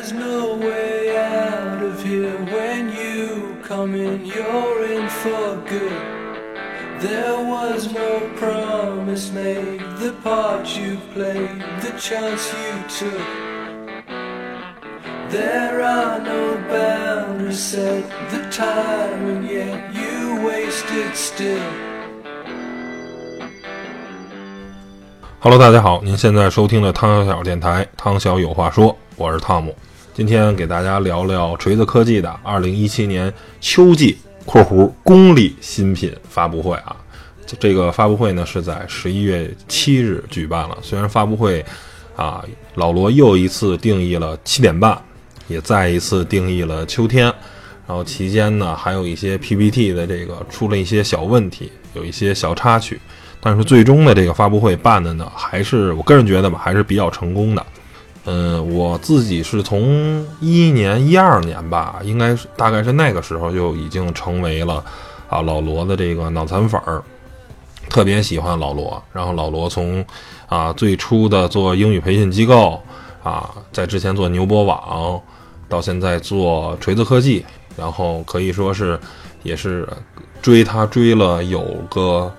There's no way out of here when you come in, you're in for good. There was no promise made, the part you played, the chance you took. There are no boundaries set, the time, and yet you wasted still. Hello，大家好，您现在收听的汤小小电台《汤小有话说》，我是汤姆。 今天给大家聊聊锤子科技的2017年秋季（括弧公历）新品发布会啊。这个发布会呢是在11月7日举办了。虽然发布会啊，老罗又一次定义了七点半，也再一次定义了秋天。然后期间呢，还有一些 PPT 的这个出了一些小问题，有一些小插曲。但是最终的这个发布会办的呢，还是我个人觉得吧，还是比较成功的。嗯，我自己是从一一年、一二年吧，应该是大概是那个时候就已经成为了啊老罗的这个脑残粉儿，特别喜欢老罗。然后老罗从啊最初的做英语培训机构啊，在之前做牛博网，到现在做锤子科技，然后可以说是也是追他追了有个。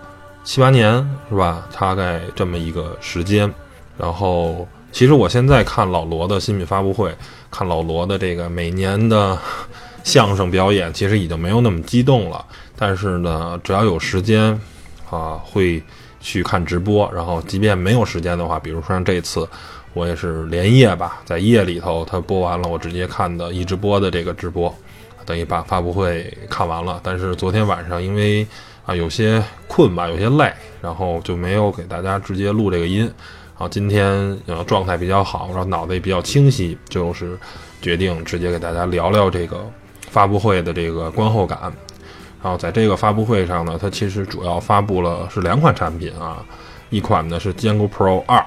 七八年是吧？大概这么一个时间。然后，其实我现在看老罗的新品发布会，看老罗的这个每年的相声表演，其实已经没有那么激动了。但是呢，只要有时间啊，会去看直播。然后，即便没有时间的话，比如说像这次，我也是连夜吧，在夜里头他播完了，我直接看的一直播的这个直播，等于把发布会看完了。但是昨天晚上因为啊，有些困吧，有些累，然后就没有给大家直接录这个音。然后今天呃状态比较好，然后脑子也比较清晰，就是决定直接给大家聊聊这个发布会的这个观后感。然后在这个发布会上呢，它其实主要发布了是两款产品啊，一款呢是坚果 Pro 二，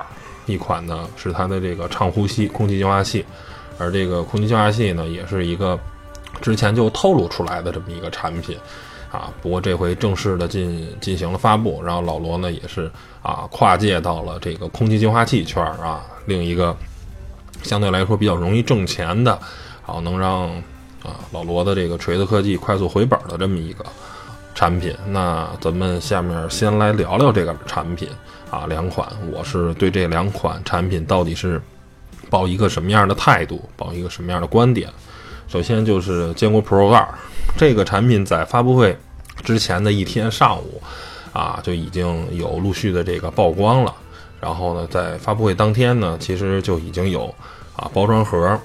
一款呢是它的这个畅呼吸空气净化器。而这个空气净化器呢，也是一个之前就透露出来的这么一个产品。啊，不过这回正式的进进行了发布，然后老罗呢也是啊跨界到了这个空气净化器圈儿啊，另一个相对来说比较容易挣钱的，然后能让啊老罗的这个锤子科技快速回本的这么一个产品。那咱们下面先来聊聊这个产品啊，两款，我是对这两款产品到底是抱一个什么样的态度，抱一个什么样的观点。首先就是坚果 Pro 二这个产品在发布会。之前的一天上午，啊，就已经有陆续的这个曝光了。然后呢，在发布会当天呢，其实就已经有啊包装盒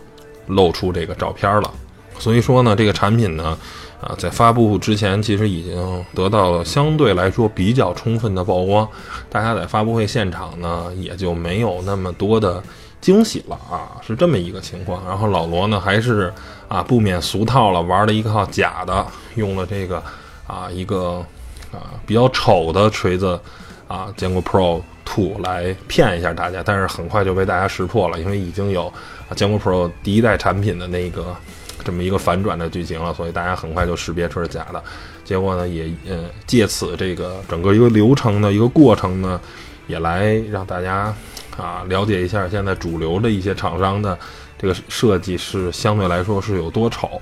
露出这个照片了。所以说呢，这个产品呢，啊，在发布之前其实已经得到了相对来说比较充分的曝光。大家在发布会现场呢，也就没有那么多的惊喜了啊，是这么一个情况。然后老罗呢，还是啊不免俗套了，玩了一套假的，用了这个。啊，一个啊比较丑的锤子啊，坚果 Pro Two 来骗一下大家，但是很快就被大家识破了，因为已经有啊坚果 Pro 第一代产品的那个这么一个反转的剧情了，所以大家很快就识别出是假的。结果呢，也呃借此这个整个一个流程的一个过程呢，也来让大家啊了解一下现在主流的一些厂商的这个设计是相对来说是有多丑。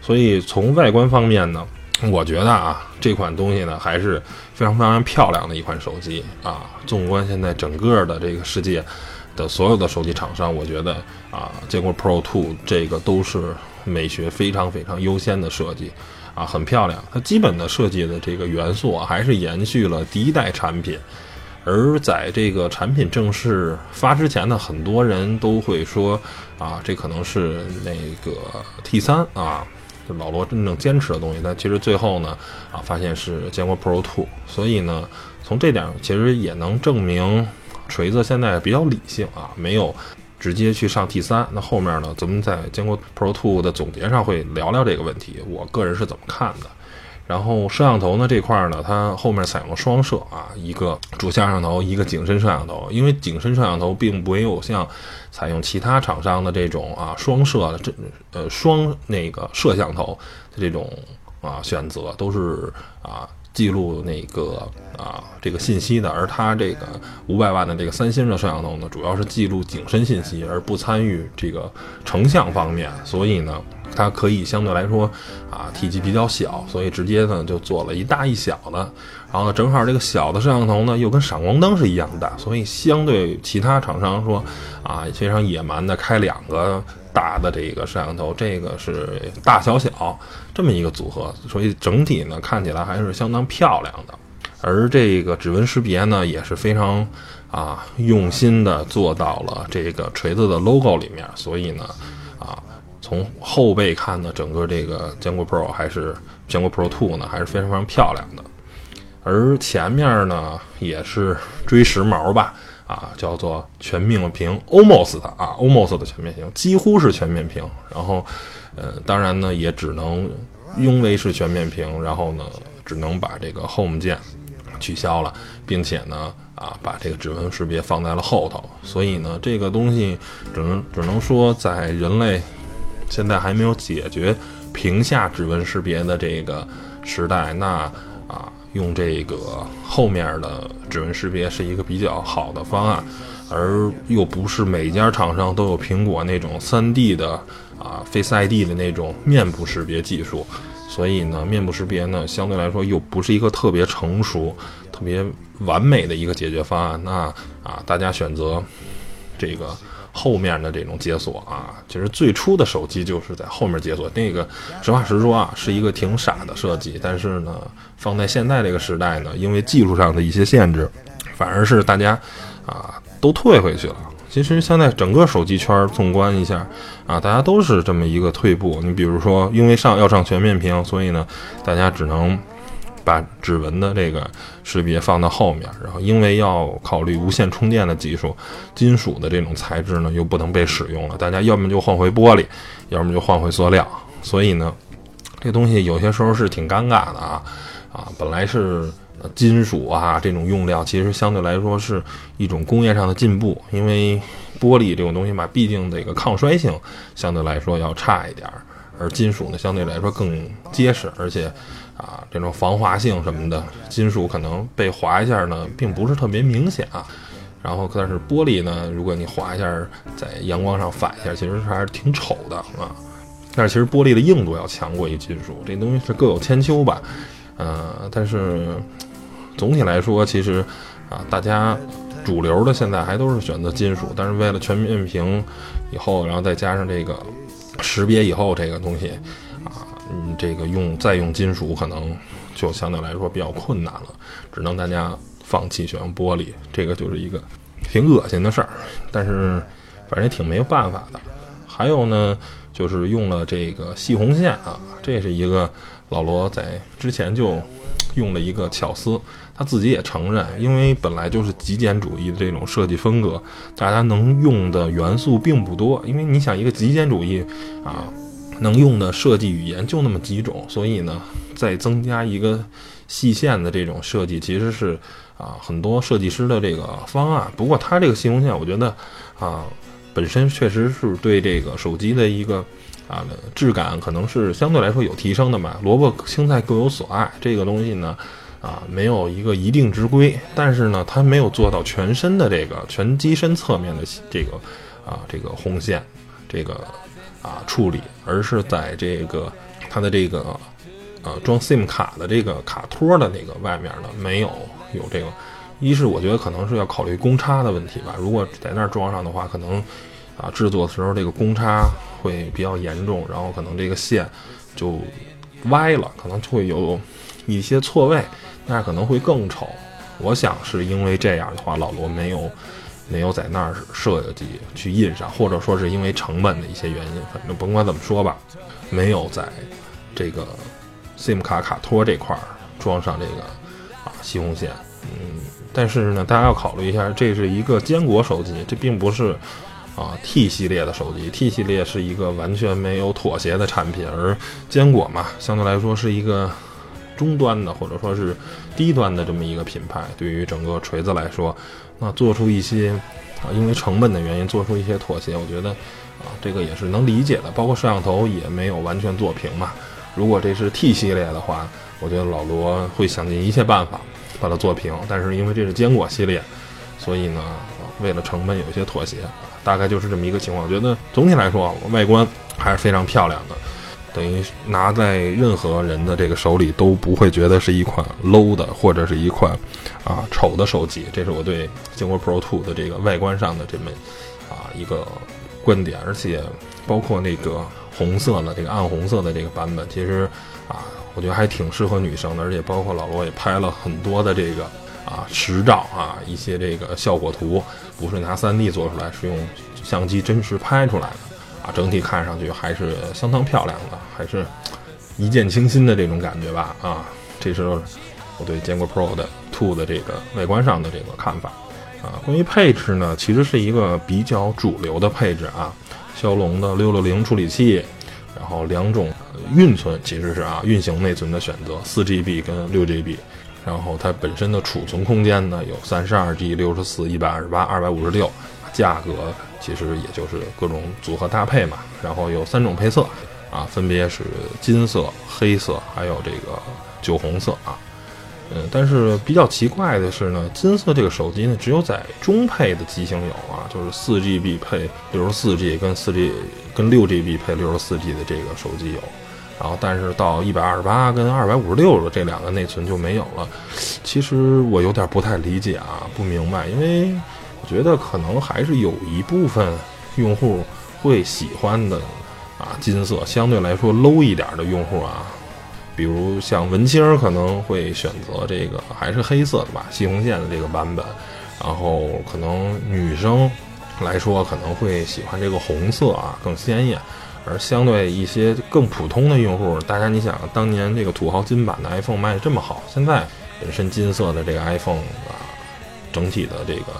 所以从外观方面呢。我觉得啊，这款东西呢还是非常非常漂亮的一款手机啊。纵观现在整个的这个世界的所有的手机厂商，我觉得啊，坚果 Pro Two 这个都是美学非常非常优先的设计啊，很漂亮。它基本的设计的这个元素啊，还是延续了第一代产品。而在这个产品正式发之前呢，很多人都会说啊，这可能是那个 T 三啊。老罗真正坚持的东西，但其实最后呢，啊，发现是坚果 Pro Two，所以呢，从这点其实也能证明锤子现在比较理性啊，没有直接去上 T 三。那后面呢，咱们在坚果 Pro Two 的总结上会聊聊这个问题，我个人是怎么看的。然后摄像头呢这块呢，它后面采用了双摄啊，一个主摄像头，一个景深摄像头。因为景深摄像头并没有像采用其他厂商的这种啊双摄的这呃双那个摄像头的这种啊选择，都是啊记录那个啊这个信息的，而它这个五百万的这个三星的摄像头呢，主要是记录景深信息，而不参与这个成像方面，所以呢，它可以相对来说啊体积比较小，所以直接呢就做了一大一小的，然后呢正好这个小的摄像头呢又跟闪光灯是一样大，所以相对其他厂商说啊非常野蛮的开两个。大的这个摄像头，这个是大小小这么一个组合，所以整体呢看起来还是相当漂亮的。而这个指纹识别呢也是非常啊用心的做到了这个锤子的 logo 里面，所以呢啊从后背看呢，整个这个坚果 Pro 还是坚果 Pro Two 呢还是非常非常漂亮的。而前面呢也是追时髦吧。啊，叫做全面屏，almost 啊，almost 的全面屏，几乎是全面屏。然后，呃，当然呢，也只能因为是全面屏，然后呢，只能把这个 home 键取消了，并且呢，啊，把这个指纹识别放在了后头。所以呢，这个东西只能只能说，在人类现在还没有解决屏下指纹识别的这个时代，那。用这个后面的指纹识别是一个比较好的方案，而又不是每家厂商都有苹果那种 3D 的啊 Face ID 的那种面部识别技术，所以呢，面部识别呢相对来说又不是一个特别成熟、特别完美的一个解决方案。那啊，大家选择这个。后面的这种解锁啊，其实最初的手机就是在后面解锁。那个实话实说啊，是一个挺傻的设计。但是呢，放在现在这个时代呢，因为技术上的一些限制，反而是大家啊都退回去了。其实现在整个手机圈纵观一下啊，大家都是这么一个退步。你比如说，因为上要上全面屏，所以呢，大家只能。把指纹的这个识别放到后面，然后因为要考虑无线充电的技术，金属的这种材质呢又不能被使用了，大家要么就换回玻璃，要么就换回塑料，所以呢，这东西有些时候是挺尴尬的啊啊！本来是金属啊这种用料，其实相对来说是一种工业上的进步，因为玻璃这种东西嘛，毕竟这个抗摔性相对来说要差一点儿，而金属呢相对来说更结实，而且。啊，这种防滑性什么的，金属可能被划一下呢，并不是特别明显啊。然后，但是玻璃呢，如果你划一下，在阳光上反一下，其实还是挺丑的啊。但是其实玻璃的硬度要强过于金属，这东西是各有千秋吧。呃，但是总体来说，其实啊，大家主流的现在还都是选择金属，但是为了全面屏以后，然后再加上这个识别以后这个东西啊。嗯，这个用再用金属可能就相对来说比较困难了，只能大家放弃选用玻璃，这个就是一个挺恶心的事儿。但是反正也挺没有办法的。还有呢，就是用了这个细红线啊，这是一个老罗在之前就用了一个巧思，他自己也承认，因为本来就是极简主义的这种设计风格，大家能用的元素并不多。因为你想一个极简主义啊。能用的设计语言就那么几种，所以呢，再增加一个细线的这种设计，其实是啊很多设计师的这个方案。不过它这个细红线，我觉得啊本身确实是对这个手机的一个啊质感可能是相对来说有提升的吧。萝卜青菜各有所爱，这个东西呢啊没有一个一定之规，但是呢它没有做到全身的这个全机身侧面的这个啊这个红线这个。啊，处理，而是在这个它的这个呃装 SIM 卡的这个卡托的那个外面呢，没有有这个。一是我觉得可能是要考虑公差的问题吧，如果在那儿装上的话，可能啊制作的时候这个公差会比较严重，然后可能这个线就歪了，可能就会有一些错位，那可能会更丑。我想是因为这样的话，老罗没有。没有在那儿设计去印上，或者说是因为成本的一些原因，反正甭管怎么说吧，没有在这个 SIM 卡卡托这块儿装上这个啊西红线。嗯，但是呢，大家要考虑一下，这是一个坚果手机，这并不是啊 T 系列的手机。T 系列是一个完全没有妥协的产品，而坚果嘛，相对来说是一个中端的或者说是低端的这么一个品牌。对于整个锤子来说。那做出一些啊，因为成本的原因做出一些妥协，我觉得啊，这个也是能理解的。包括摄像头也没有完全做平嘛。如果这是 T 系列的话，我觉得老罗会想尽一切办法把它做平。但是因为这是坚果系列，所以呢，为了成本有一些妥协，大概就是这么一个情况。我觉得总体来说，外观还是非常漂亮的。等于拿在任何人的这个手里都不会觉得是一款 low 的或者是一款啊丑的手机，这是我对坚果 Pro 2的这个外观上的这么啊一个观点。而且包括那个红色的这个暗红色的这个版本，其实啊我觉得还挺适合女生的。而且包括老罗也拍了很多的这个啊实照啊一些这个效果图，不是拿 3D 做出来，是用相机真实拍出来的。啊，整体看上去还是相当漂亮的，还是一见倾心的这种感觉吧。啊，这是我对坚果 Pro 的 Two 的这个外观上的这个看法。啊，关于配置呢，其实是一个比较主流的配置啊，骁龙的六六零处理器，然后两种运存其实是啊运行内存的选择，四 GB 跟六 GB，然后它本身的储存空间呢有三十二 G、六十四、一百二十八、二百五十六，价格。其实也就是各种组合搭配嘛，然后有三种配色，啊，分别是金色、黑色，还有这个酒红色啊，嗯，但是比较奇怪的是呢，金色这个手机呢，只有在中配的机型有啊，就是四 GB 配六十四 G 跟四 G 跟六 GB 配六十四 G 的这个手机有，然后但是到一百二十八跟二百五十六的这两个内存就没有了，其实我有点不太理解啊，不明白，因为。我觉得可能还是有一部分用户会喜欢的啊，金色相对来说 low 一点的用户啊，比如像文青可能会选择这个还是黑色的吧，西红线的这个版本。然后可能女生来说可能会喜欢这个红色啊，更鲜艳。而相对一些更普通的用户，大家你想，当年这个土豪金版的 iPhone 卖的这么好，现在本身金色的这个 iPhone 啊，整体的这个。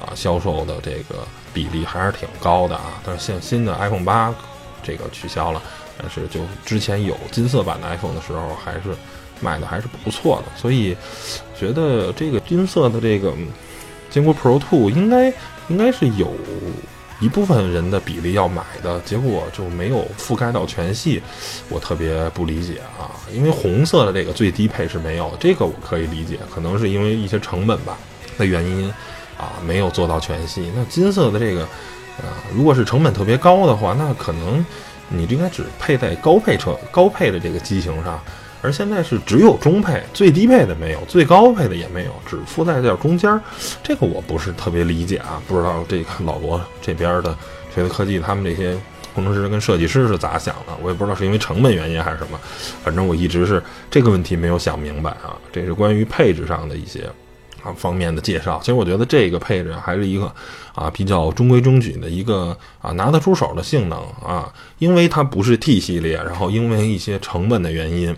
啊，销售的这个比例还是挺高的啊，但是现新的 iPhone 八这个取消了，但是就之前有金色版的 iPhone 的时候，还是卖的还是不错的，所以觉得这个金色的这个坚果 Pro Two 应该应该是有一部分人的比例要买的，结果就没有覆盖到全系，我特别不理解啊，因为红色的这个最低配是没有，这个我可以理解，可能是因为一些成本吧。的原因。啊，没有做到全系。那金色的这个，啊，如果是成本特别高的话，那可能你应该只配在高配车、高配的这个机型上。而现在是只有中配，最低配的没有，最高配的也没有，只附带在中间儿。这个我不是特别理解啊，不知道这个老罗这边的锤子科技他们这些工程师跟设计师是咋想的，我也不知道是因为成本原因还是什么。反正我一直是这个问题没有想明白啊。这是关于配置上的一些。方面的介绍，其实我觉得这个配置还是一个啊比较中规中矩的一个啊拿得出手的性能啊，因为它不是 T 系列，然后因为一些成本的原因，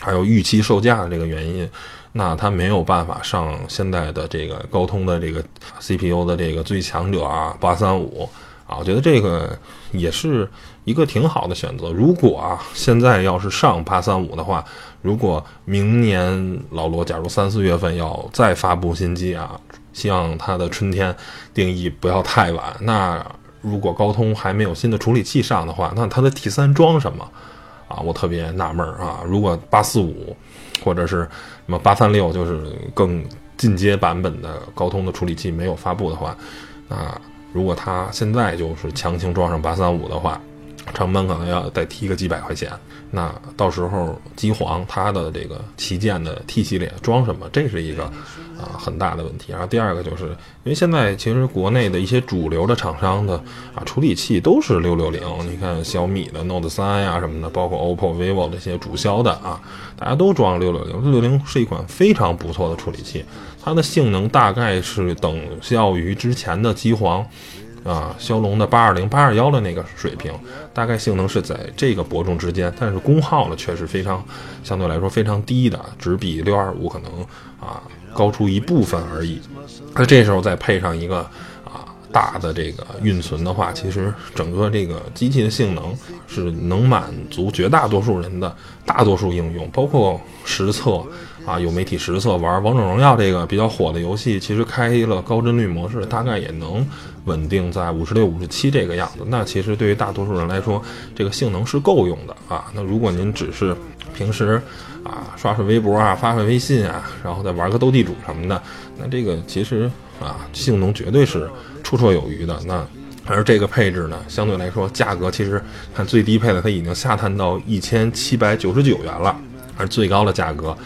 还有预期售价的这个原因，那它没有办法上现在的这个高通的这个 CPU 的这个最强者啊八三五啊，我觉得这个也是一个挺好的选择。如果啊现在要是上八三五的话。如果明年老罗假如三四月份要再发布新机啊，希望它的春天定义不要太晚。那如果高通还没有新的处理器上的话，那它的 T 三装什么啊？我特别纳闷啊。如果八四五或者是什么八三六，就是更进阶版本的高通的处理器没有发布的话，那如果它现在就是强行装上八三五的话，成本可能要再提个几百块钱。那到时候机皇它的这个旗舰的 T 系列装什么，这是一个啊很大的问题。然后第二个就是因为现在其实国内的一些主流的厂商的啊处理器都是六六零，你看小米的 Note 三呀什么的，包括 OPPO、vivo 这些主销的啊，大家都装六六零。六六零是一款非常不错的处理器，它的性能大概是等效于之前的机皇。啊，骁龙的八二零、八二幺的那个水平，大概性能是在这个伯仲之间，但是功耗呢却是非常相对来说非常低的，只比六二五可能啊高出一部分而已。那这时候再配上一个啊大的这个运存的话，其实整个这个机器的性能是能满足绝大多数人的大多数应用，包括实测啊有媒体实测玩王者荣耀这个比较火的游戏，其实开了高帧率模式，大概也能稳定在五十六、五十七这个样子。那其实对于大多数人来说，这个性能是够用的啊。那如果您只是平时啊刷刷微博啊、发发微信啊，然后再玩个斗地主什么的，那这个其实啊性能绝对是绰绰有余的。那而这个配置呢，相对来说价格其实看最低配的，它已经下探到一千七百九十九元了，而最高的价格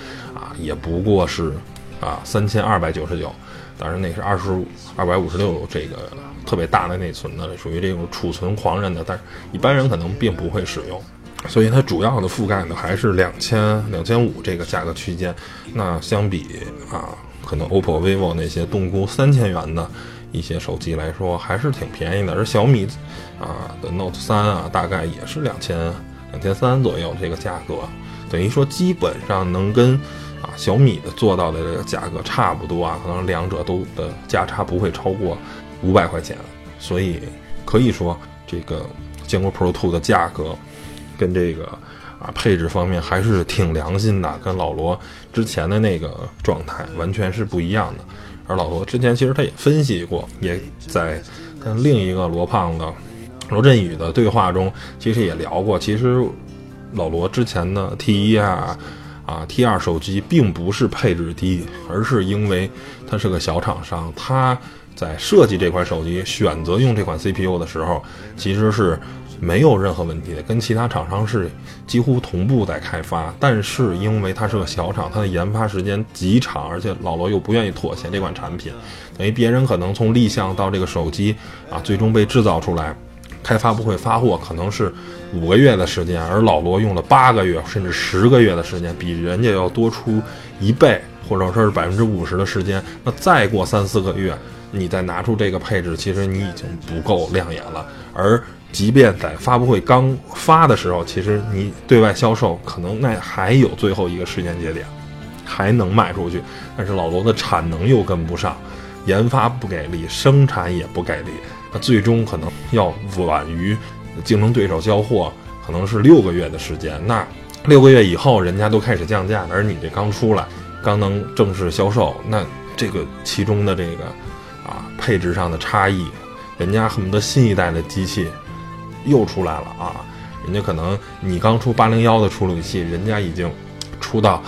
也不过是啊三千二百九十九。当然那是二十二百五十六这个特别大的内存的，属于这种储存狂人的，但是一般人可能并不会使用，所以它主要的覆盖呢还是两千两千五这个价格区间。那相比啊，可能 OPPO、vivo 那些动估三千元的。一些手机来说还是挺便宜的，而小米啊的 Note 三啊，大概也是两千两千三左右这个价格，等于说基本上能跟啊小米的做到的这个价格差不多啊，可能两者都的价差不会超过五百块钱，所以可以说这个坚果 Pro Two 的价格跟这个啊配置方面还是挺良心的，跟老罗之前的那个状态完全是不一样的。而老罗之前其实他也分析过，也在跟另一个罗胖子罗振宇的对话中，其实也聊过。其实老罗之前的 T 一啊啊 T 二手机并不是配置低，而是因为它是个小厂商，它在设计这款手机选择用这款 CPU 的时候，其实是。没有任何问题的，跟其他厂商是几乎同步在开发，但是因为它是个小厂，它的研发时间极长，而且老罗又不愿意妥协这款产品，等于别人可能从立项到这个手机啊，最终被制造出来，开发布会发货可能是五个月的时间，而老罗用了八个月甚至十个月的时间，比人家要多出一倍，或者说是百分之五十的时间。那再过三四个月，你再拿出这个配置，其实你已经不够亮眼了，而。即便在发布会刚发的时候，其实你对外销售可能那还有最后一个时间节点，还能卖出去，但是老罗的产能又跟不上，研发不给力，生产也不给力，那最终可能要晚于竞争对手交货，可能是六个月的时间。那六个月以后，人家都开始降价，而你这刚出来，刚能正式销售，那这个其中的这个啊配置上的差异，人家恨不得新一代的机器。又出来了啊！人家可能你刚出八零幺的处理器，人家已经出到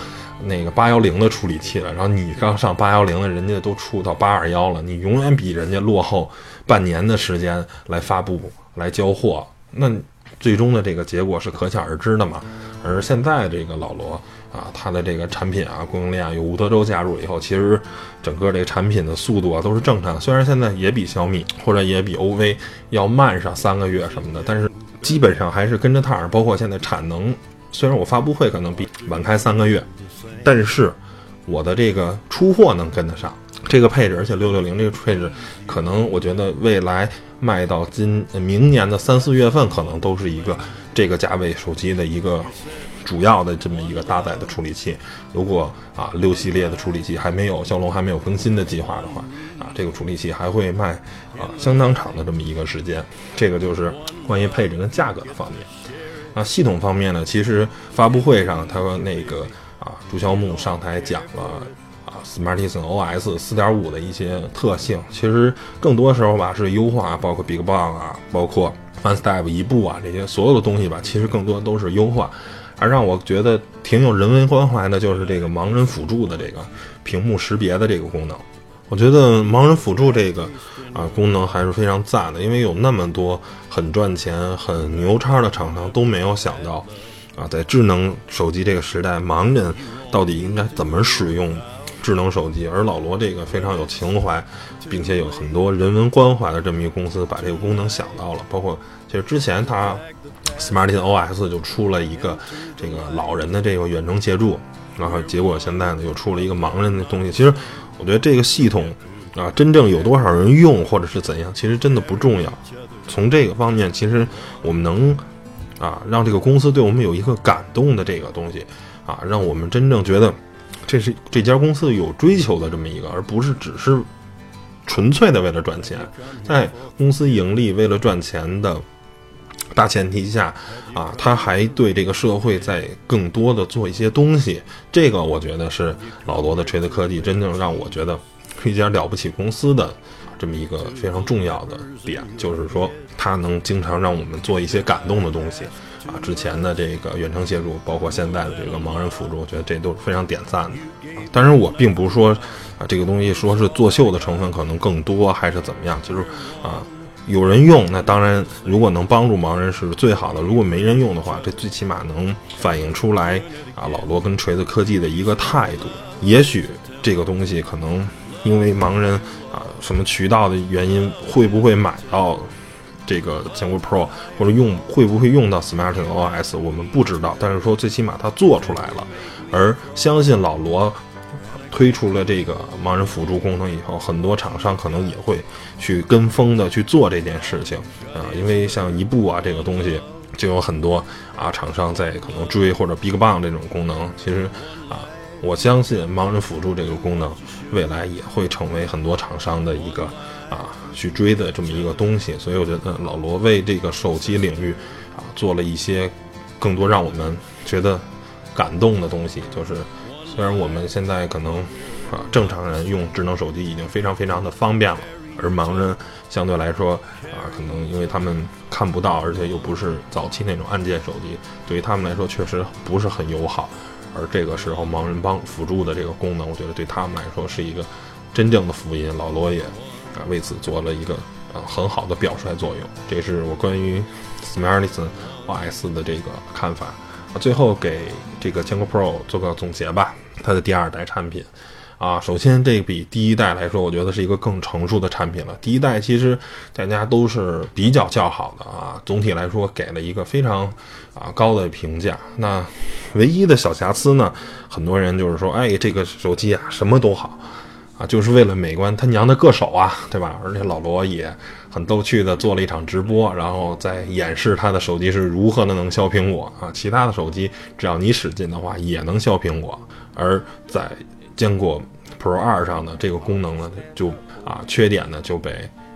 那个八幺零的处理器了。然后你刚上八幺零的，人家都出到八二幺了。你永远比人家落后半年的时间来发布、来交货，那最终的这个结果是可想而知的嘛。而现在这个老罗啊，他的这个产品啊，供应链啊有吴德州加入以后，其实整个这个产品的速度啊都是正常。虽然现在也比小米或者也比 OV 要慢上三个月什么的，但是基本上还是跟着它。包括现在产能，虽然我发布会可能比晚开三个月，但是我的这个出货能跟得上这个配置，而且六六零这个配置，可能我觉得未来卖到今明年的三四月份，可能都是一个。这个价位手机的一个主要的这么一个搭载的处理器，如果啊六系列的处理器还没有骁龙还没有更新的计划的话，啊这个处理器还会卖啊相当长的这么一个时间。这个就是关于配置跟价格的方面。那系统方面呢，其实发布会上他说那个啊朱孝木上台讲了 Smartisan OS 四点五的一些特性，其实更多时候吧是优化，包括 BigBang 啊，包括。One Step 一步啊，这些所有的东西吧，其实更多都是优化。而让我觉得挺有人文关怀的，就是这个盲人辅助的这个屏幕识别的这个功能。我觉得盲人辅助这个啊功能还是非常赞的，因为有那么多很赚钱、很牛叉的厂商都没有想到啊，在智能手机这个时代，盲人到底应该怎么使用。智能手机，而老罗这个非常有情怀，并且有很多人文关怀的这么一个公司，把这个功能想到了。包括其实之前它，SmartOS 就出了一个这个老人的这个远程协助，然后结果现在呢又出了一个盲人的东西。其实我觉得这个系统啊，真正有多少人用或者是怎样，其实真的不重要。从这个方面，其实我们能啊让这个公司对我们有一个感动的这个东西啊，让我们真正觉得。这是这家公司有追求的这么一个，而不是只是纯粹的为了赚钱。在公司盈利、为了赚钱的大前提下，啊，他还对这个社会在更多的做一些东西，这个我觉得是老罗的锤子科技真正让我觉得是一家了不起公司的这么一个非常重要的点，就是说它能经常让我们做一些感动的东西，啊，之前的这个远程协助，包括现在的这个盲人辅助，我觉得这都是非常点赞的。当然，我并不是说啊，这个东西说是作秀的成分可能更多，还是怎么样，就是啊。有人用，那当然，如果能帮助盲人是最好的。如果没人用的话，这最起码能反映出来啊，老罗跟锤子科技的一个态度。也许这个东西可能因为盲人啊什么渠道的原因，会不会买到这个坚果 Pro，或者用会不会用到 SmartOS，我们不知道。但是说最起码它做出来了，而相信老罗。推出了这个盲人辅助功能以后，很多厂商可能也会去跟风的去做这件事情啊，因为像一步啊这个东西，就有很多啊厂商在可能追或者 BigBang 这种功能。其实啊，我相信盲人辅助这个功能未来也会成为很多厂商的一个啊去追的这么一个东西。所以我觉得老罗为这个手机领域啊做了一些更多让我们觉得感动的东西，就是。虽然我们现在可能，啊，正常人用智能手机已经非常非常的方便了，而盲人相对来说，啊，可能因为他们看不到，而且又不是早期那种按键手机，对于他们来说确实不是很友好。而这个时候，盲人帮辅助的这个功能，我觉得对他们来说是一个真正的福音。老罗也啊为此做了一个啊很好的表率作用。这是我关于 Smartisan OS 的这个看法。最后给这个坚果 Pro 做个总结吧。它的第二代产品，啊，首先这比第一代来说，我觉得是一个更成熟的产品了。第一代其实大家都是比较较好的啊，总体来说给了一个非常啊高的评价。那唯一的小瑕疵呢，很多人就是说，哎，这个手机啊什么都好。就是为了美观，他娘的硌手啊，对吧？而且老罗也很逗趣的做了一场直播，然后在演示他的手机是如何的能削苹果啊。其他的手机只要你使劲的话也能削苹果，而在坚果 Pro 二上的这个功能呢，就啊缺点呢就被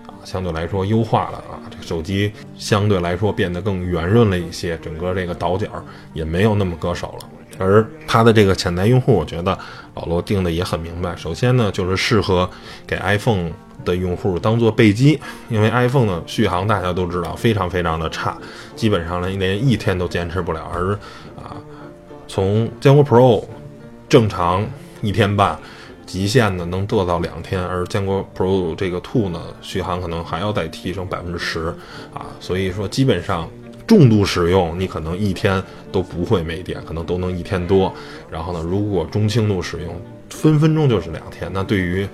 啊相对来说优化了啊。这个手机相对来说变得更圆润了一些，整个这个倒角也没有那么硌手了。而它的这个潜在用户，我觉得老罗定的也很明白。首先呢，就是适合给 iPhone 的用户当做备机，因为 iPhone 的续航大家都知道非常非常的差，基本上呢连一天都坚持不了。而啊，从坚果 Pro 正常一天半，极限呢能做到两天，而坚果 Pro 这个 Two 呢续航可能还要再提升百分之十啊，所以说基本上。重度使用，你可能一天都不会没电，可能都能一天多。然后呢，如果中轻度使用，分分钟就是两天。那对于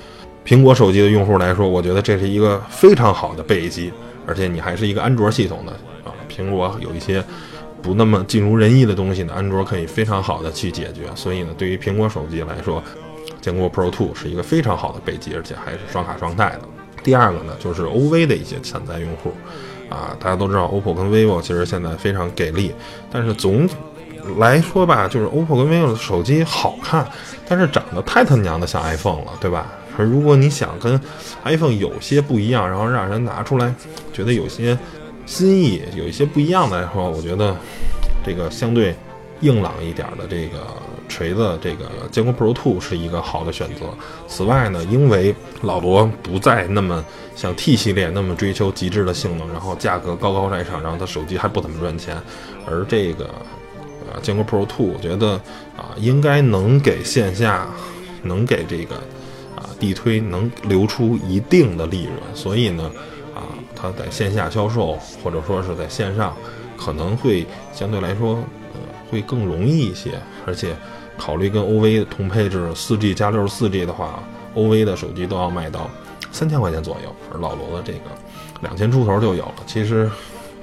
苹果手机的用户来说，我觉得这是一个非常好的备机，而且你还是一个安卓系统的啊。苹果有一些不那么尽如人意的东西呢，安卓可以非常好的去解决。所以呢，对于苹果手机来说，坚果 Pro Two 是一个非常好的备机，而且还是双卡双待的。第二个呢，就是 OV 的一些潜在用户。啊，大家都知道，OPPO 跟 vivo 其实现在非常给力，但是总来说吧，就是 OPPO 跟 vivo 的手机好看，但是长得太他娘的像 iPhone 了，对吧？可如果你想跟 iPhone 有些不一样，然后让人拿出来觉得有些新意，有一些不一样的来说，我觉得这个相对硬朗一点的这个。锤子这个坚果 Pro Two 是一个好的选择。此外呢，因为老罗不再那么像 T 系列那么追求极致的性能，然后价格高高在上，然后它手机还不怎么赚钱。而这个呃坚果 Pro Two，我觉得啊应该能给线下，能给这个啊地推能留出一定的利润。所以呢，啊它在线下销售或者说是在线上，可能会相对来说呃会更容易一些，而且。考虑跟 OV 同配置四 G 加六十四 G 的话，OV 的手机都要卖到三千块钱左右，而老罗的这个两千出头就有了。其实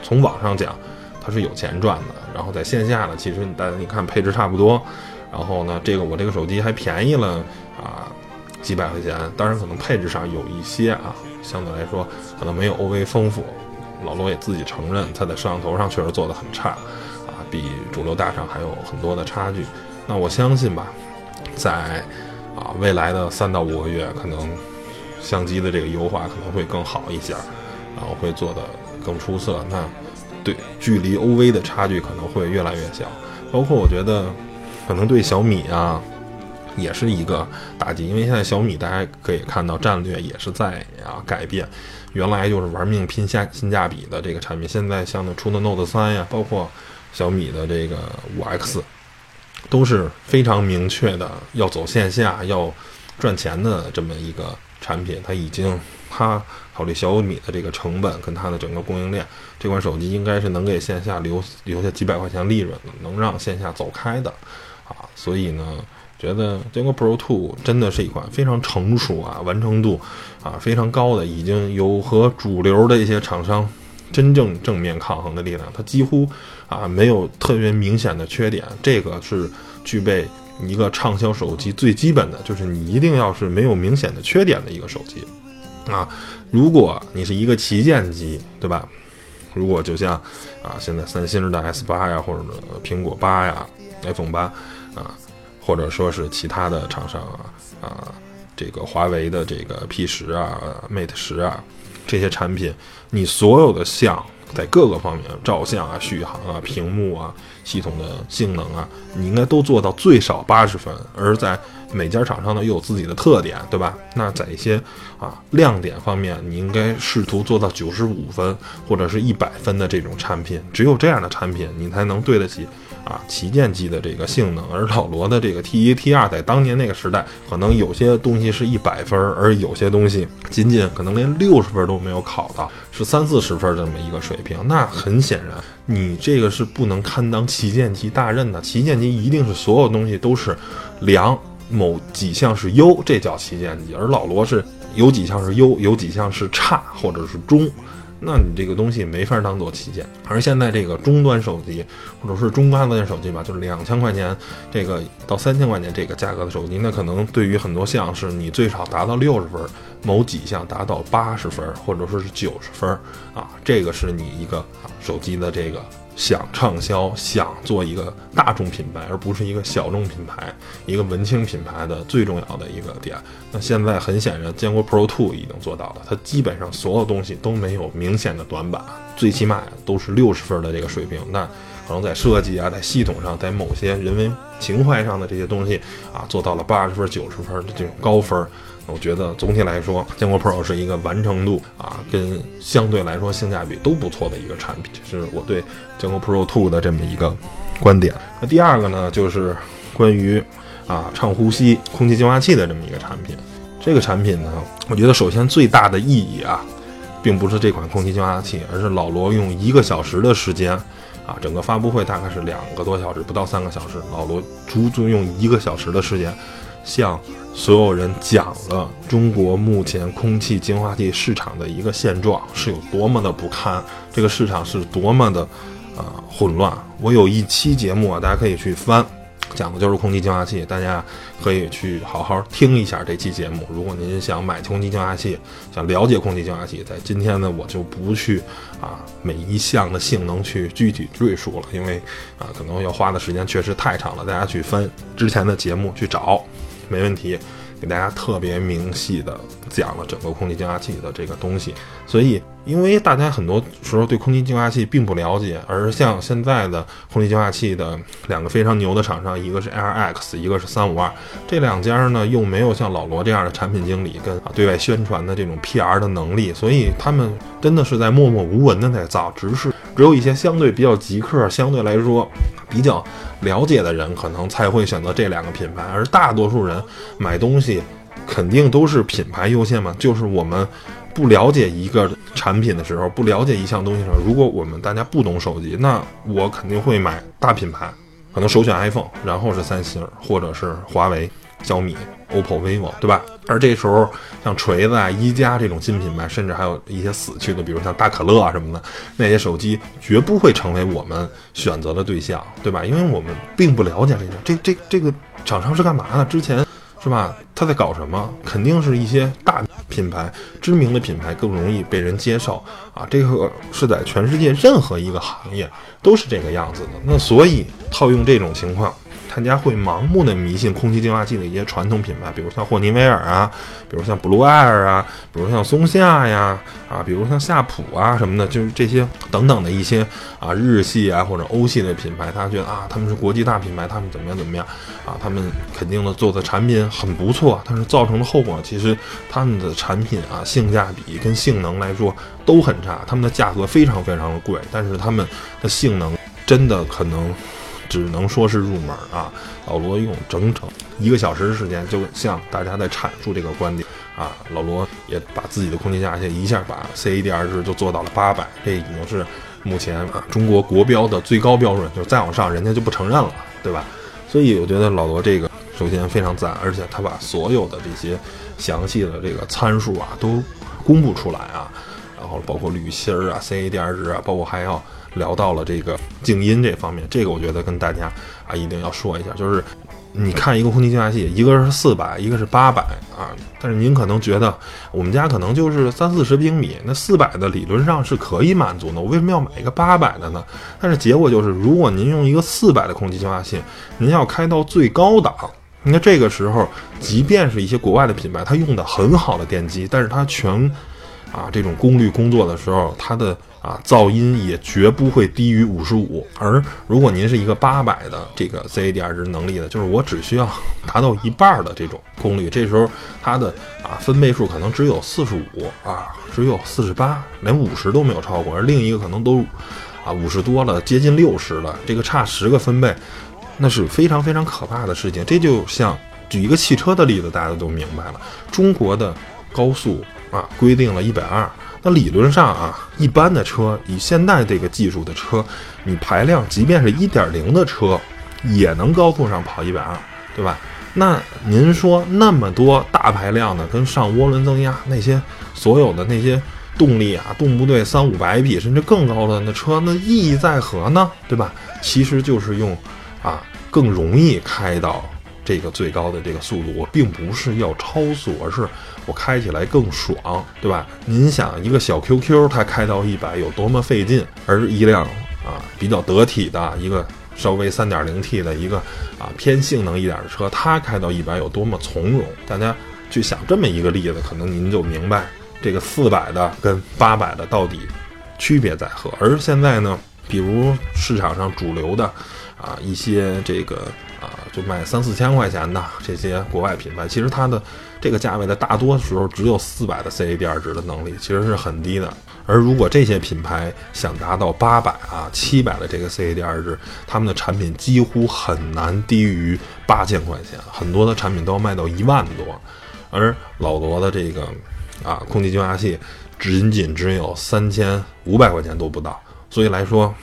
从网上讲，他是有钱赚的。然后在线下呢，其实你大家你看配置差不多，然后呢，这个我这个手机还便宜了啊几百块钱。当然可能配置上有一些啊，相对来说可能没有 OV 丰富。老罗也自己承认，他在摄像头上确实做的很差啊，比主流大厂还有很多的差距。那我相信吧，在啊未来的三到五个月，可能相机的这个优化可能会更好一些，然后会做的更出色。那对距离 OV 的差距可能会越来越小。包括我觉得，可能对小米啊，也是一个打击，因为现在小米大家可以看到战略也是在啊改变，原来就是玩命拼下性价比的这个产品，现在像那出的 Note 三呀，包括小米的这个五 X，都是非常明确的要走线下要赚钱的这么一个产品，它已经它考虑小米的这个成本跟它的整个供应链。这款手机应该是能给线下留留下几百块钱利润的，能让线下走开的，啊，所以呢，觉得坚果 Pro Two 真的是一款非常成熟啊，完成度啊非常高的，已经有和主流的一些厂商真正正面抗衡的力量，它几乎啊没有特别明显的缺点，这个是具备一个畅销手机最基本的，就是你一定要是没有明显的缺点的一个手机，啊，如果你是一个旗舰机，对吧？如果就像啊，现在三星的 S 八呀，或者苹果八呀，iPhone 八啊，或者说是其他的厂商啊啊，这个华为的这个 P 十啊、Mate 十啊，这些产品，你所有的像在各个方面，照相啊、续航啊、屏幕啊、系统的性能啊，你应该都做到最少八十分，而在每家厂商呢又有自己的特点，对吧？那在一些啊亮点方面，你应该试图做到九十五分或者是一百分的这种产品。只有这样的产品，你才能对得起啊旗舰机的这个性能。而老罗的这个 T 一 T 二，在当年那个时代，可能有些东西是一百分，而有些东西仅仅可能连六十分都没有考到，是三四十分这么一个水平。那很显然，你这个是不能堪当旗舰机大任的。旗舰机一定是所有东西都是良。某几项是优，这叫旗舰机，而老罗是有几项是优，有几项是差或者是中，那你这个东西没法当做旗舰。而现在这个中端手机或者是中端的手机吧，就是两千块钱这个到三千块钱这个价格的手机，那可能对于很多项是你最少达到六十分，某几项达到八十分或者说是九十分啊，这个是你一个手机的这个。想畅销，想做一个大众品牌，而不是一个小众品牌、一个文青品牌的最重要的一个点。那现在很显然，坚果 Pro Two 已经做到了，它基本上所有东西都没有明显的短板，最起码都是六十分的这个水平。那可能在设计啊，在系统上，在某些人文情怀上的这些东西啊，做到了八十分、九十分的这种高分。我觉得总体来说，坚果 Pro 是一个完成度啊，跟相对来说性价比都不错的一个产品，这是我对坚果 Pro Two 的这么一个观点。那第二个呢，就是关于啊畅呼吸空气净化器的这么一个产品。这个产品呢，我觉得首先最大的意义啊，并不是这款空气净化器，而是老罗用一个小时的时间啊，整个发布会大概是两个多小时，不到三个小时，老罗足足用一个小时的时间向。所有人讲了中国目前空气净化器市场的一个现状是有多么的不堪，这个市场是多么的呃混乱。我有一期节目啊，大家可以去翻，讲的就是空气净化器，大家可以去好好听一下这期节目。如果您想买空气净化器，想了解空气净化器，在今天呢，我就不去啊每一项的性能去具体赘述了，因为啊可能要花的时间确实太长了，大家去翻之前的节目去找。没问题，给大家特别明细的讲了整个空气净化器的这个东西。所以，因为大家很多时候对空气净化器并不了解，而像现在的空气净化器的两个非常牛的厂商，一个是 AirX，一个是三五二，这两家呢又没有像老罗这样的产品经理跟对外宣传的这种 PR 的能力，所以他们真的是在默默无闻的在造，只是只有一些相对比较极客，相对来说比较。了解的人可能才会选择这两个品牌，而大多数人买东西肯定都是品牌优先嘛。就是我们不了解一个产品的时候，不了解一项东西的时候，如果我们大家不懂手机，那我肯定会买大品牌，可能首选 iPhone，然后是三星或者是华为、小米。OPPO、vivo，对吧？而这时候，像锤子啊、一加这种新品牌，甚至还有一些死去的，比如像大可乐啊什么的，那些手机绝不会成为我们选择的对象，对吧？因为我们并不了解这个，这这这个厂商是干嘛的？之前是吧？他在搞什么？肯定是一些大品牌、知名的品牌更容易被人接受啊！这个是在全世界任何一个行业都是这个样子的。那所以套用这种情况。他家会盲目的迷信空气净化器的一些传统品牌，比如像霍尼韦尔啊，比如像 Blue Air 啊，比如像松下呀，啊，比如像夏普啊什么的，就是这些等等的一些啊日系啊或者欧系的品牌，他觉得啊他们是国际大品牌，他们怎么样怎么样啊，他们肯定的做的产品很不错，但是造成的后果其实他们的产品啊性价比跟性能来说都很差，他们的价格非常非常的贵，但是他们的性能真的可能。只能说是入门啊！老罗用整整一个小时的时间，就向大家在阐述这个观点啊。老罗也把自己的空气净化器一下把 CADR 值就做到了八百，这已经是目前啊中国国标的最高标准，就是再往上人家就不承认了，对吧？所以我觉得老罗这个首先非常赞，而且他把所有的这些详细的这个参数啊都公布出来啊，然后包括滤芯儿啊、CADR 值啊，包括还要。聊到了这个静音这方面，这个我觉得跟大家啊一定要说一下，就是你看一个空气净化器，一个是四百，一个是八百啊，但是您可能觉得我们家可能就是三四十平米，那四百的理论上是可以满足的，我为什么要买一个八百的呢？但是结果就是，如果您用一个四百的空气净化器，您要开到最高档，那这个时候，即便是一些国外的品牌，它用的很好的电机，但是它全啊这种功率工作的时候，它的。啊，噪音也绝不会低于五十五。而如果您是一个八百的这个 CADR 值能力的，就是我只需要 达到一半的这种功率，这时候它的啊分贝数可能只有四十五啊，只有四十八，连五十都没有超过。而另一个可能都啊五十多了，接近六十了，这个差十个分贝，那是非常非常可怕的事情。这就像举一个汽车的例子，大家都明白了。中国的高速啊规定了一百二。那理论上啊，一般的车以现在这个技术的车，你排量即便是一点零的车，也能高速上跑一百二，对吧？那您说那么多大排量的跟上涡轮增压那些所有的那些动力啊，动不对三五百匹甚至更高的那车，那意义在何呢？对吧？其实就是用啊更容易开到。这个最高的这个速度，我并不是要超速，而是我开起来更爽，对吧？您想，一个小 QQ 它开到一百有多么费劲，而一辆啊比较得体的一个稍微 3.0T 的一个啊偏性能一点的车，它开到一百有多么从容。大家去想这么一个例子，可能您就明白这个四百的跟八百的到底区别在何。而现在呢，比如市场上主流的啊一些这个。啊，就卖三四千块钱的这些国外品牌，其实它的这个价位的大多时候只有四百的 CADR 值的能力，其实是很低的。而如果这些品牌想达到八百啊、七百的这个 CADR 值，他们的产品几乎很难低于八千块钱，很多的产品都要卖到一万多。而老罗的这个啊空气净化器，仅仅只有三千五百块钱都不到，所以来说，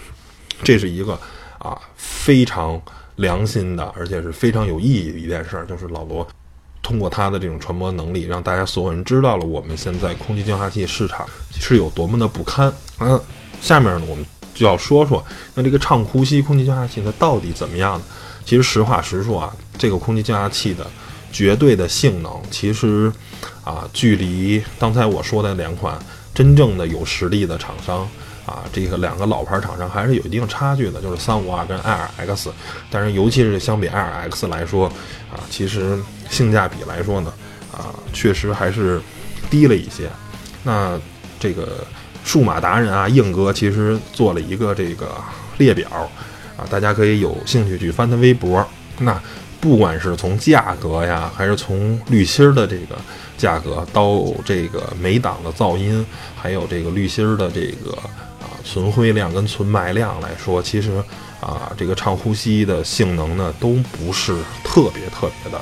这是一个啊非常。良心的，而且是非常有意义的一件事，就是老罗通过它的这种传播能力，让大家所有人知道了我们现在空气净化器市场是有多么的不堪。嗯，下面呢，我们就要说说那这个畅呼吸空气净化器它到底怎么样呢？其实实话实说啊，这个空气净化器的绝对的性能，其实啊，距离刚才我说的两款真正的有实力的厂商。啊，这个两个老牌厂商还是有一定差距的，就是三五二跟 Air X，但是尤其是相比 Air X 来说，啊，其实性价比来说呢，啊，确实还是低了一些。那这个数码达人啊，硬哥其实做了一个这个列表，啊，大家可以有兴趣去翻他微博。那不管是从价格呀，还是从滤芯的这个价格，到这个每档的噪音，还有这个滤芯的这个。存灰量跟存霾量来说，其实啊，这个畅呼吸的性能呢，都不是特别特别的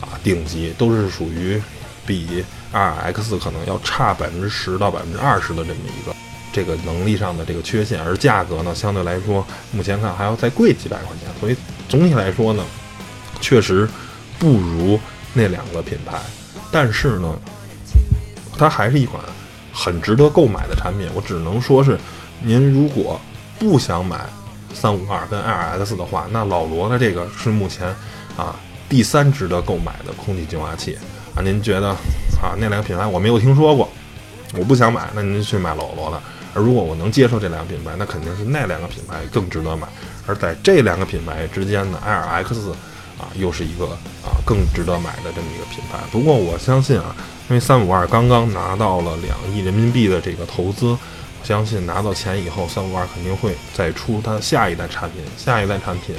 啊顶级，都是属于比 R X 可能要差百分之十到百分之二十的这么一个这个能力上的这个缺陷，而价格呢，相对来说目前看还要再贵几百块钱，所以总体来说呢，确实不如那两个品牌，但是呢，它还是一款很值得购买的产品，我只能说是。您如果不想买三五二跟 L X 的话，那老罗的这个是目前啊第三值得购买的空气净化器啊。您觉得啊那两个品牌我没有听说过，我不想买，那您去买老罗的。而如果我能接受这两个品牌，那肯定是那两个品牌更值得买。而在这两个品牌之间呢，LX 啊又是一个啊更值得买的这么一个品牌。不过我相信啊，因为三五二刚刚拿到了两亿人民币的这个投资，相信拿到钱以后，三五二肯定会再出它下一代产品。下一代产品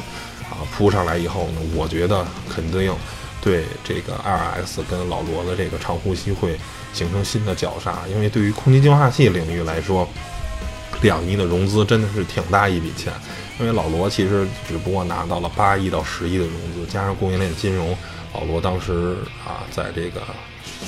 啊铺上来以后呢，我觉得肯定对这个 LX 跟老罗的这个长呼吸会形成新的绞杀。因为对于空气净化器领域来说，两亿的融资真的是挺大一笔钱。因为老罗其实只不过拿到了八亿到十亿的融资，加上供应链金融，老罗当时啊，在这个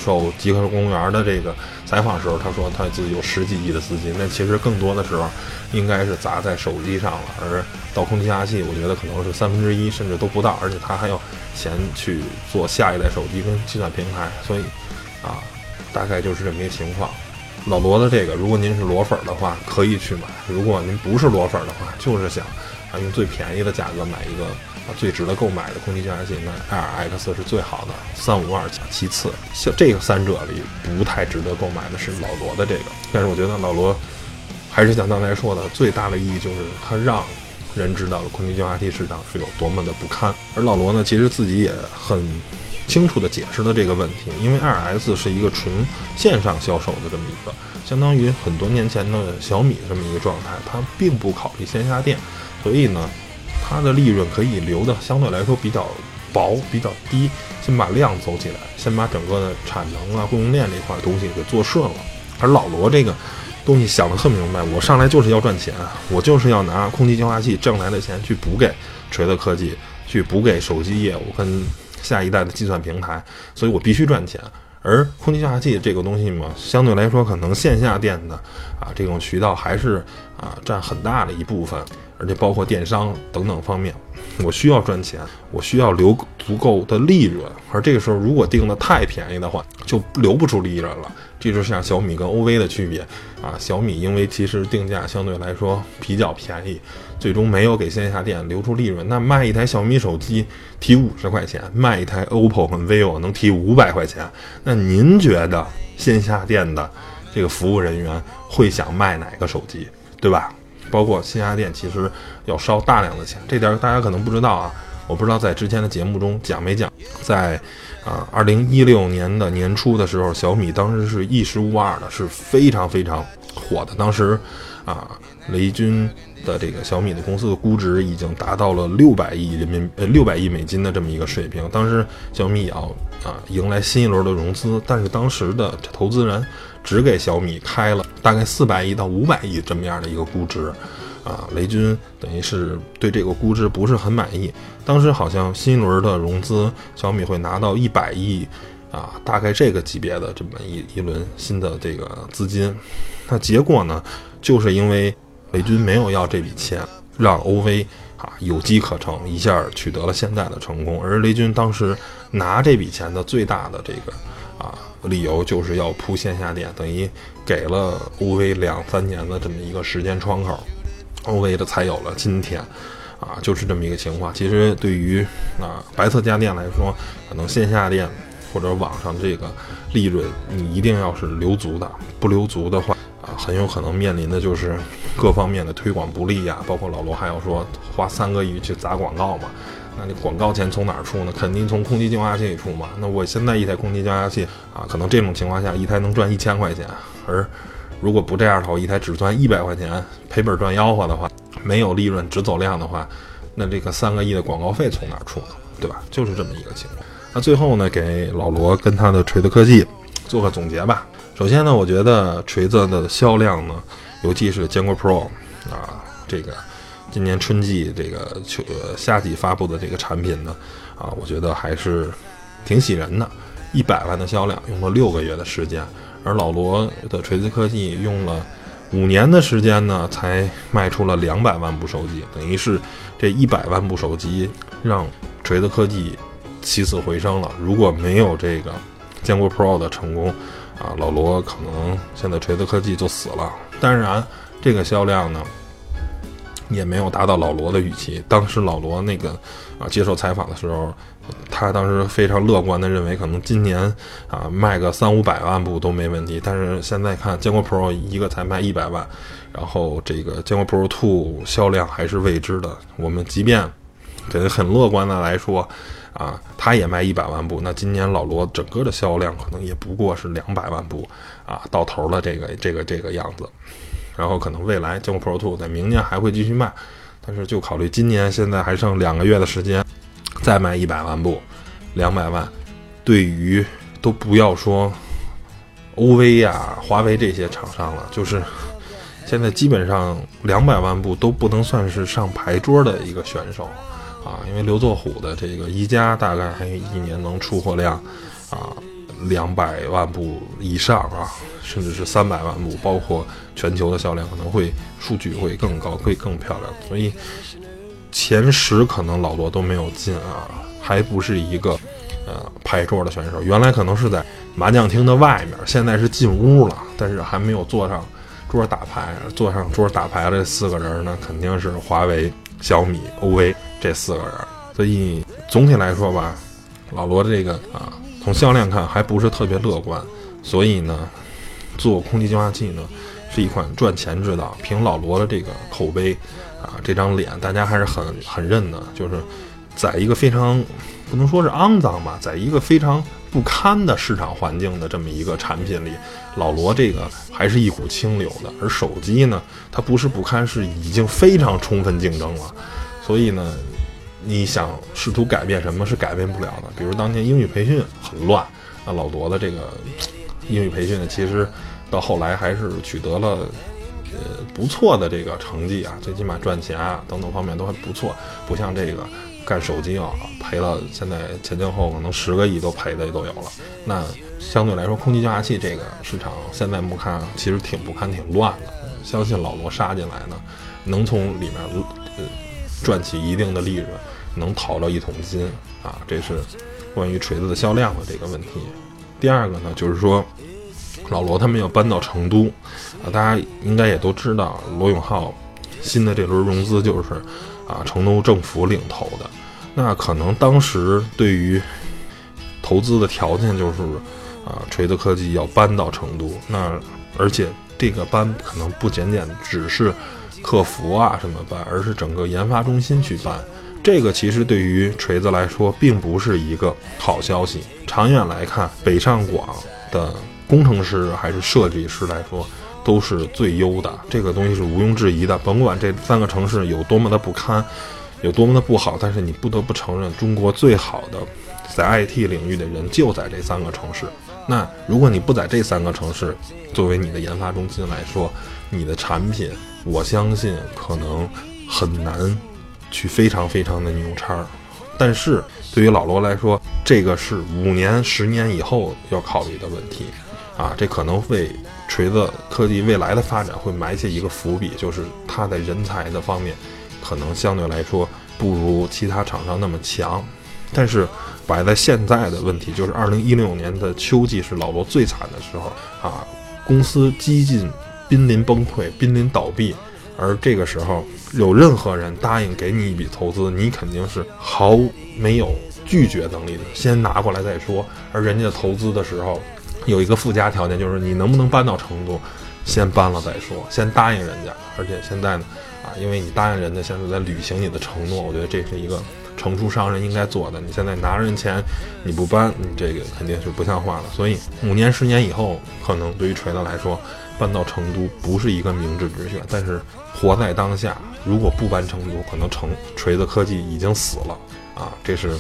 受极客公园的这个采访时候，他说他自己有十几亿的资金，那其实更多的时候应该是砸在手机上了，而到空气净化器，我觉得可能是三分之一甚至都不到，而且他还要钱去做下一代手机跟计算平台，所以啊，大概就是这么一个情况。老罗的这个，如果您是罗粉的话，可以去买；如果您不是罗粉的话，就是想啊用最便宜的价格买一个最值得购买的空气净化器，那 R X 是最好的，三五二其次。像这个三者里不太值得购买的是老罗的这个，但是我觉得老罗还是像刚才说的，最大的意义就是它让人知道了空气净化器市场是有多么的不堪。而老罗呢，其实自己也很。清楚地解释了这个问题，因为 R X 是一个纯线上销售的这么一个，相当于很多年前的小米这么一个状态，它并不考虑线下店，所以呢，它的利润可以留的相对来说比较薄、比较低，先把量走起来，先把整个的产能啊、供应链这块东西给做顺了。而老罗这个东西想得特明白，我上来就是要赚钱，我就是要拿空气净化器挣来的钱去补给锤子科技，去补给手机业务跟。下一代的计算平台，所以我必须赚钱。而空气净化器这个东西嘛，相对来说，可能线下店的啊这种渠道还是啊占很大的一部分，而且包括电商等等方面，我需要赚钱，我需要留足够的利润。而这个时候，如果定的太便宜的话，就留不出利润了。这就是像小米跟 OV 的区别啊。小米因为其实定价相对来说比较便宜。最终没有给线下店留出利润，那卖一台小米手机提五十块钱，卖一台 OPPO 和 vivo 能提五百块钱，那您觉得线下店的这个服务人员会想卖哪个手机，对吧？包括线下店其实要烧大量的钱，这点大家可能不知道啊，我不知道在之前的节目中讲没讲，在啊二零一六年的年初的时候，小米当时是一时无二的，是非常非常火的，当时啊雷军。的这个小米的公司的估值已经达到了六百亿人民呃六百亿美金的这么一个水平。当时小米也要啊迎来新一轮的融资，但是当时的投资人只给小米开了大概四百亿到五百亿这么样的一个估值，啊，雷军等于是对这个估值不是很满意。当时好像新一轮的融资小米会拿到一百亿啊，大概这个级别的这么一一轮新的这个资金。那结果呢，就是因为。雷军没有要这笔钱，让 OV 啊有机可乘，一下取得了现在的成功。而雷军当时拿这笔钱的最大的这个理由，就是要铺线下店，等于给了 OV 两三年的这么一个时间窗口，OV 的才有了今天啊，就是这么一个情况。其实对于啊白色家电来说，可能线下店或者网上这个利润，你一定要是留足的，不留足的话啊。很有可能面临的就是各方面的推广不利呀，包括老罗还要说花三个亿去砸广告嘛，那你广告钱从哪儿出呢？肯定从空气净化器里出嘛。那我现在一台空气净化器啊，可能这种情况下一台能赚一千块钱，而如果不这样的话，一台只赚一百块钱，赔本赚吆喝的话，没有利润只走量的话，那这个三个亿的广告费从哪儿出呢？对吧？就是这么一个情况。那最后呢，给老罗跟他的锤子科技做个总结吧。首先呢，我觉得锤子的销量呢，尤其是坚果 Pro 啊，这个今年春季这个秋夏季发布的这个产品呢，啊，我觉得还是挺喜人的。一百万的销量用了六个月的时间，而老罗的锤子科技用了五年的时间呢，才卖出了两百万部手机，等于是这一百万部手机让锤子科技起死回生了。如果没有这个坚果 Pro 的成功，啊，老罗可能现在锤子科技就死了。当然，这个销量呢，也没有达到老罗的预期。当时老罗那个啊接受采访的时候，他当时非常乐观的认为，可能今年啊卖个三五百万部都没问题。但是现在看坚果 Pro 一个才卖一百万，然后这个坚果 Pro Two 销量还是未知的。我们即便给很乐观的来说，啊，它也卖一百万部，那今年老罗整个的销量可能也不过是两百万部啊，到头了这个这个这个样子。然后可能未来坚果 Pro Two 在明年还会继续卖，但是就考虑今年现在还剩两个月的时间，再卖一百万部，两百万，对于都不要说 OV 呀、华为这些厂商了，就是现在基本上两百万部都不能算是上牌桌的一个选手啊，因为刘作虎的这个一加大概还一年能出货量啊。两百万部以上啊，甚至是三百万部，包括全球的销量可能会数据会更高，会更漂亮。所以前十可能老罗都没有进啊，还不是一个呃牌桌的选手。原来可能是在麻将厅的外面，现在是进屋了，但是还没有坐上桌打牌。坐上桌打牌的这四个人呢，肯定是华为、小米、OV 这四个人。所以总体来说吧，老罗这个啊。从销量看还不是特别乐观，所以呢，做空气净化器呢是一款赚钱之道。凭老罗的这个口碑啊，这张脸大家还是很很认的。就是在一个非常不能说是肮脏吧，在一个非常不堪的市场环境的这么一个产品里，老罗这个还是一股清流的。而手机呢，它不是不堪，是已经非常充分竞争了。所以呢。你想试图改变什么是改变不了的，比如当年英语培训很乱，那老罗的这个英语培训呢，其实到后来还是取得了呃不错的这个成绩啊，最起码赚钱啊等等方面都还不错，不像这个干手机啊赔了，现在前前后可能十个亿都赔的都有了。那相对来说，空气净化器这个市场现在目看其实挺不堪、挺乱的，相信老罗杀进来呢，能从里面呃。赚起一定的利润，能淘到一桶金啊！这是关于锤子的销量的这个问题。第二个呢，就是说老罗他们要搬到成都啊，大家应该也都知道，罗永浩新的这轮融资就是啊成都政府领投的。那可能当时对于投资的条件就是啊锤子科技要搬到成都，那而且这个搬可能不仅仅只是。客服啊什么办，而是整个研发中心去办。这个其实对于锤子来说，并不是一个好消息。长远来看，北上广的工程师还是设计师来说，都是最优的。这个东西是毋庸置疑的。甭管这三个城市有多么的不堪，有多么的不好，但是你不得不承认，中国最好的在 IT 领域的人就在这三个城市。那如果你不在这三个城市作为你的研发中心来说，你的产品。我相信可能很难去非常非常的牛叉，但是对于老罗来说，这个是五年、十年以后要考虑的问题啊！这可能为锤子科技未来的发展会埋下一个伏笔，就是它在人才的方面可能相对来说不如其他厂商那么强。但是摆在现在的问题，就是二零一六年的秋季是老罗最惨的时候啊，公司几近。濒临崩溃，濒临倒闭，而这个时候有任何人答应给你一笔投资，你肯定是毫没有拒绝能力的，先拿过来再说。而人家投资的时候有一个附加条件，就是你能不能搬到成都，先搬了再说，先答应人家。而且现在呢，啊，因为你答应人家，现在在履行你的承诺，我觉得这是一个成熟商人应该做的。你现在拿人钱你不搬，你这个肯定是不像话了。所以五年、十年以后，可能对于锤子来说。搬到成都不是一个明智之选，但是活在当下，如果不搬成都，可能成锤子科技已经死了啊！这是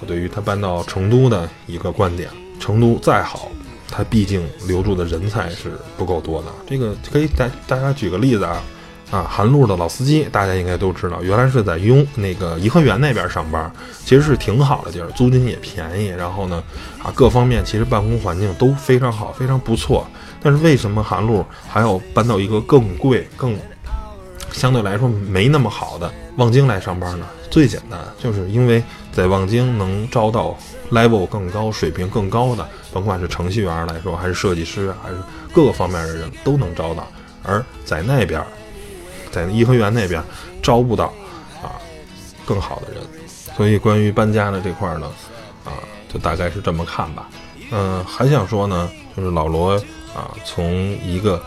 我对于他搬到成都的一个观点。成都再好，它毕竟留住的人才是不够多的。这个可以大大家举个例子啊，啊，韩路的老司机，大家应该都知道，原来是在雍那个颐和园那边上班，其实是挺好的地儿，租金也便宜，然后呢，啊，各方面其实办公环境都非常好，非常不错。但是为什么韩路还要搬到一个更贵、更相对来说没那么好的望京来上班呢？最简单，就是因为在望京能招到 level 更高、水平更高的，甭管是程序员来说，还是设计师，还是各个方面的人都能招到。而在那边，在颐和园那边招不到啊更好的人。所以关于搬家的这块呢，啊，就大概是这么看吧。嗯，还想说呢，就是老罗啊，从一个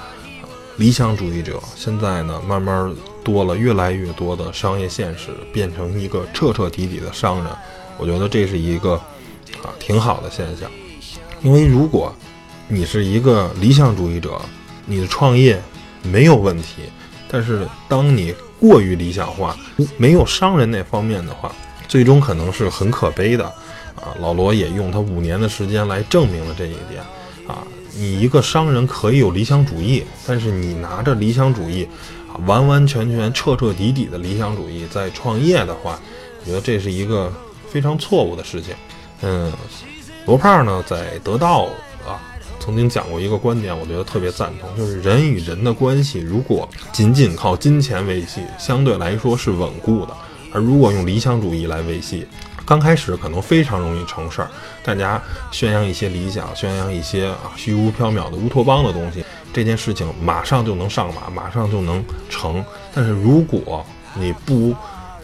理想主义者，现在呢，慢慢多了越来越多的商业现实，变成一个彻彻底底的商人。我觉得这是一个啊挺好的现象，因为如果你是一个理想主义者，你的创业没有问题，但是当你过于理想化，没有商人那方面的话，最终可能是很可悲的啊。老罗也用他五年的时间来证明了这一点啊。你一个商人可以有理想主义，但是你拿着理想主义啊，完完全全彻彻底底的理想主义在创业的话，我觉得这是一个。非常错误的事情，嗯，罗胖呢在得到啊曾经讲过一个观点，我觉得特别赞同，就是人与人的关系如果仅仅靠金钱维系，相对来说是稳固的；而如果用理想主义来维系，刚开始可能非常容易成事儿，大家宣扬一些理想，宣扬一些啊虚无缥缈的乌托邦的东西，这件事情马上就能上马，马上就能成。但是如果你不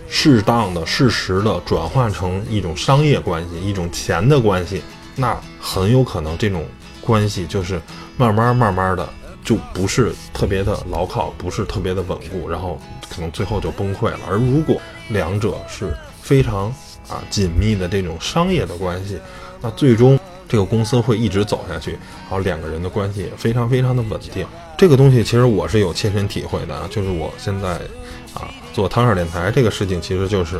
适当的、适时的转换成一种商业关系、一种钱的关系，那很有可能这种关系就是慢慢、慢慢的就不是特别的牢靠，不是特别的稳固，然后可能最后就崩溃了。而如果两者是非常啊紧密的这种商业的关系，那最终这个公司会一直走下去，然后两个人的关系也非常非常的稳定。这个东西其实我是有切身体会的啊，就是我现在。啊，做汤二电台这个事情其实就是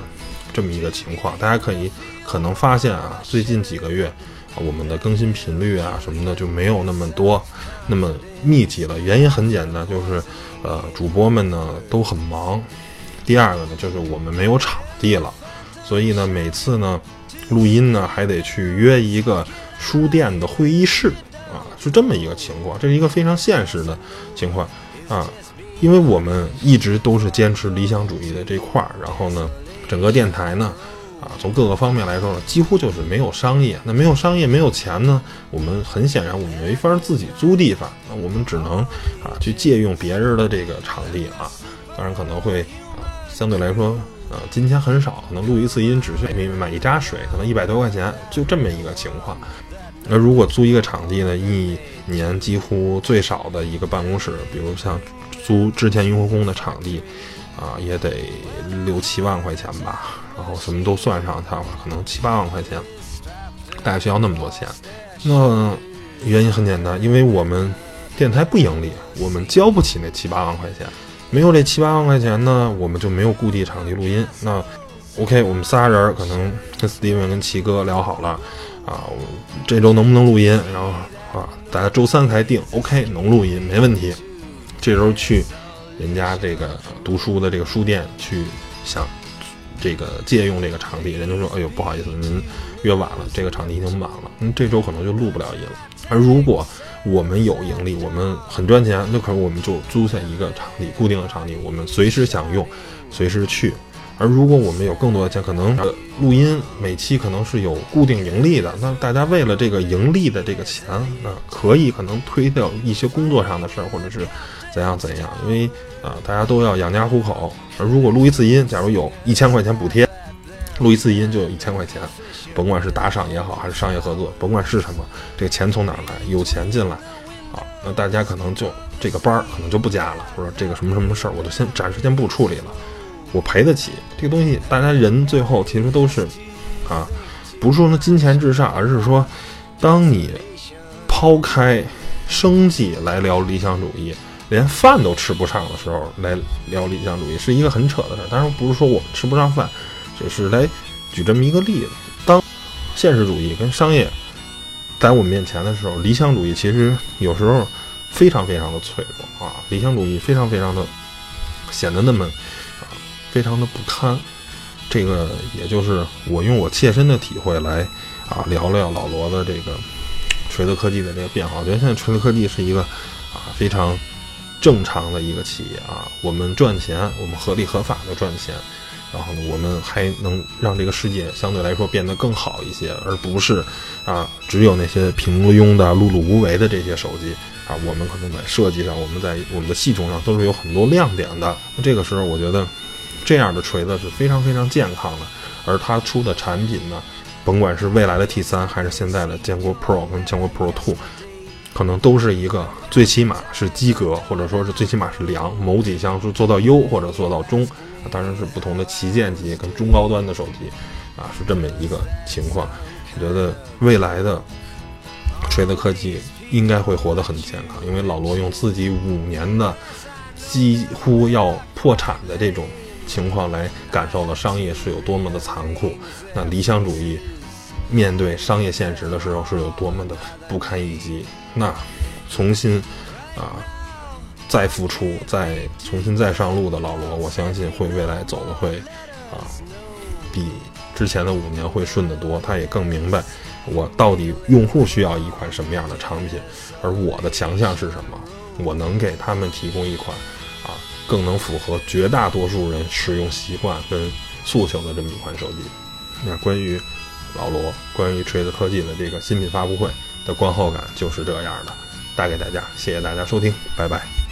这么一个情况。大家可以可能发现啊，最近几个月我们的更新频率啊什么的就没有那么多、那么密集了。原因很简单，就是呃主播们呢都很忙。第二个呢，就是我们没有场地了，所以呢每次呢录音呢还得去约一个书店的会议室啊，是这么一个情况。这是一个非常现实的情况啊。因为我们一直都是坚持理想主义的这块儿，然后呢，整个电台呢，啊，从各个方面来说呢，几乎就是没有商业。那没有商业，没有钱呢，我们很显然我们没法自己租地方，那我们只能啊去借用别人的这个场地啊。当然可能会啊相对来说啊金钱很少，可能录一次音只需要买一扎水，可能一百多块钱，就这么一个情况。那如果租一个场地呢，一年几乎最少的一个办公室，比如像。租之前雍和宫的场地，啊，也得六七万块钱吧，然后什么都算上，它可能七八万块钱，大概需要那么多钱。那原因很简单，因为我们电台不盈利，我们交不起那七八万块钱。没有这七八万块钱呢，我们就没有固定场地录音。那 OK，我们仨人可能跟 Steven 跟齐哥聊好了，啊，这周能不能录音？然后啊，大家周三才定，OK，能录音没问题。这时候去人家这个读书的这个书店去想这个借用这个场地，人家说：“哎呦，不好意思，您约晚了，这个场地已经满了，嗯，这周可能就录不了音了。”而如果我们有盈利，我们很赚钱，那可能我们就租下一个场地，固定的场地，我们随时想用，随时去。而如果我们有更多的钱，可能录音每期可能是有固定盈利的。那大家为了这个盈利的这个钱，那可以可能推掉一些工作上的事儿，或者是怎样怎样。因为啊，大家都要养家糊口。而如果录一次音，假如有一千块钱补贴，录一次音就有一千块钱，甭管是打赏也好，还是商业合作，甭管是什么，这个钱从哪儿来？有钱进来，啊，那大家可能就这个班儿可能就不加了，或者这个什么什么事儿，我就先暂时先不处理了。我赔得起这个东西，大家人最后其实都是，啊，不是说呢金钱至上，而是说，当你抛开生计来聊理想主义，连饭都吃不上的时候来聊理想主义，是一个很扯的事儿。当然不是说我们吃不上饭，只是来举这么一个例子。当现实主义跟商业在我们面前的时候，理想主义其实有时候非常非常的脆弱啊，理想主义非常非常的显得那么啊。非常的不堪，这个也就是我用我切身的体会来啊聊聊老罗的这个锤子科技的这个变化。我觉得现在锤子科技是一个啊非常正常的一个企业啊，我们赚钱，我们合理合法的赚钱，然后呢，我们还能让这个世界相对来说变得更好一些，而不是啊只有那些平庸的、碌碌无为的这些手机啊，我们可能在设计上，我们在我们的系统上都是有很多亮点的。那这个时候，我觉得这样的锤子是非常非常健康的。而它出的产品呢，甭管是未来的 T 三还是现在的坚果 Pro 跟坚果 Pro Two，可能都是一个最起码是及格，或者说是最起码是良，某几项是做到优或者做到中，当然是不同的旗舰机跟中高端的手机，啊，是这么一个情况。我觉得未来的锤子科技应该会活得很健康，因为老罗用自己五年的几乎要破产的这种。情况来感受了商业是有多么的残酷，那理想主义面对商业现实的时候是有多么的不堪一击。那重新啊再复出、再重新再上路的老罗，我相信会未来走的会啊比之前的五年会顺得多。他也更明白我到底用户需要一款什么样的产品，而我的强项是什么，我能给他们提供一款。啊更能符合绝大多数人使用习惯跟诉求的这么一款手机。那关于老罗，关于锤子科技的这个新品发布会的观后感就是这样的，带给大家，谢谢大家收听，拜拜。